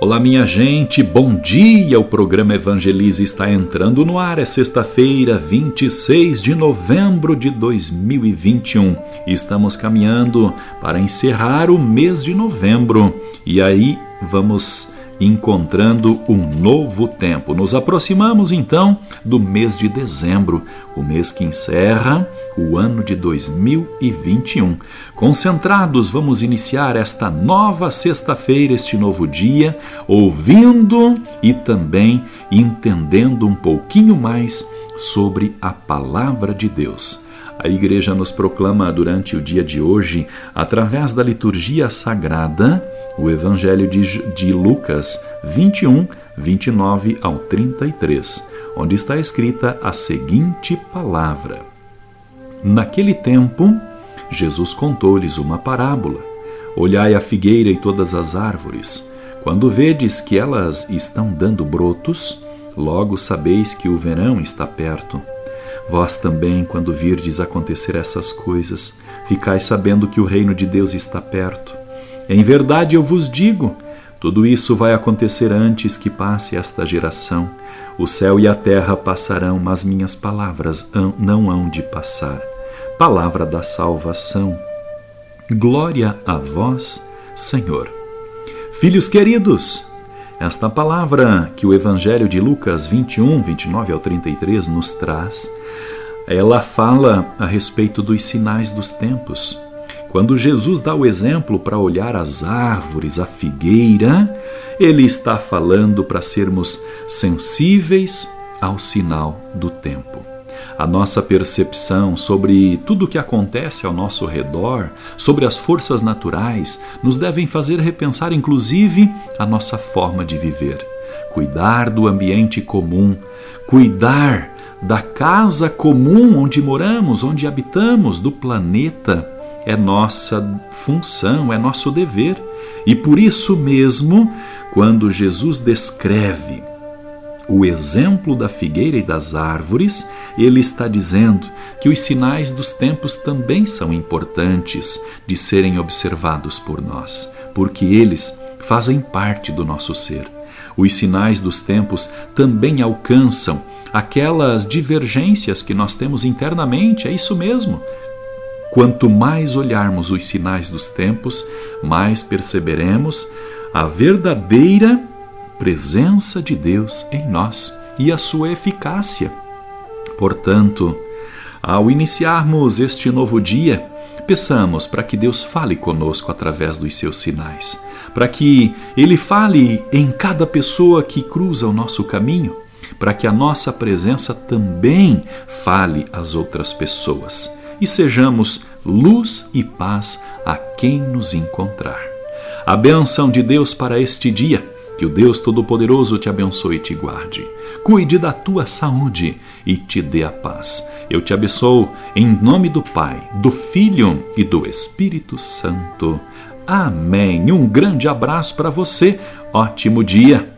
Olá, minha gente, bom dia! O programa Evangelize está entrando no ar. É sexta-feira, 26 de novembro de 2021. Estamos caminhando para encerrar o mês de novembro e aí vamos encontrando um novo tempo. Nos aproximamos então do mês de dezembro, o mês que encerra o ano de 2021. Concentrados, vamos iniciar esta nova sexta-feira, este novo dia, ouvindo e também entendendo um pouquinho mais sobre a palavra de Deus. A Igreja nos proclama durante o dia de hoje, através da liturgia sagrada, o Evangelho de, de Lucas 21, 29 ao 33, onde está escrita a seguinte palavra: Naquele tempo, Jesus contou-lhes uma parábola. Olhai a figueira e todas as árvores. Quando vedes que elas estão dando brotos, logo sabeis que o verão está perto. Vós também, quando virdes acontecer essas coisas, ficais sabendo que o reino de Deus está perto. Em verdade eu vos digo: tudo isso vai acontecer antes que passe esta geração. O céu e a terra passarão, mas minhas palavras não hão de passar. Palavra da salvação. Glória a vós, Senhor. Filhos queridos, esta palavra que o Evangelho de Lucas 21, 29 ao 33 nos traz, ela fala a respeito dos sinais dos tempos. Quando Jesus dá o exemplo para olhar as árvores, a figueira, ele está falando para sermos sensíveis ao sinal do tempo. A nossa percepção sobre tudo o que acontece ao nosso redor, sobre as forças naturais, nos devem fazer repensar, inclusive, a nossa forma de viver. Cuidar do ambiente comum, cuidar da casa comum onde moramos, onde habitamos, do planeta é nossa função, é nosso dever. E por isso mesmo, quando Jesus descreve o exemplo da figueira e das árvores, ele está dizendo que os sinais dos tempos também são importantes de serem observados por nós, porque eles fazem parte do nosso ser. Os sinais dos tempos também alcançam aquelas divergências que nós temos internamente, é isso mesmo. Quanto mais olharmos os sinais dos tempos, mais perceberemos a verdadeira presença de Deus em nós e a sua eficácia. Portanto, ao iniciarmos este novo dia, peçamos para que Deus fale conosco através dos seus sinais, para que Ele fale em cada pessoa que cruza o nosso caminho, para que a nossa presença também fale às outras pessoas e sejamos luz e paz a quem nos encontrar. A benção de Deus para este dia, que o Deus Todo-Poderoso te abençoe e te guarde. Cuide da tua saúde e te dê a paz. Eu te abençoo em nome do Pai, do Filho e do Espírito Santo. Amém. Um grande abraço para você. Ótimo dia.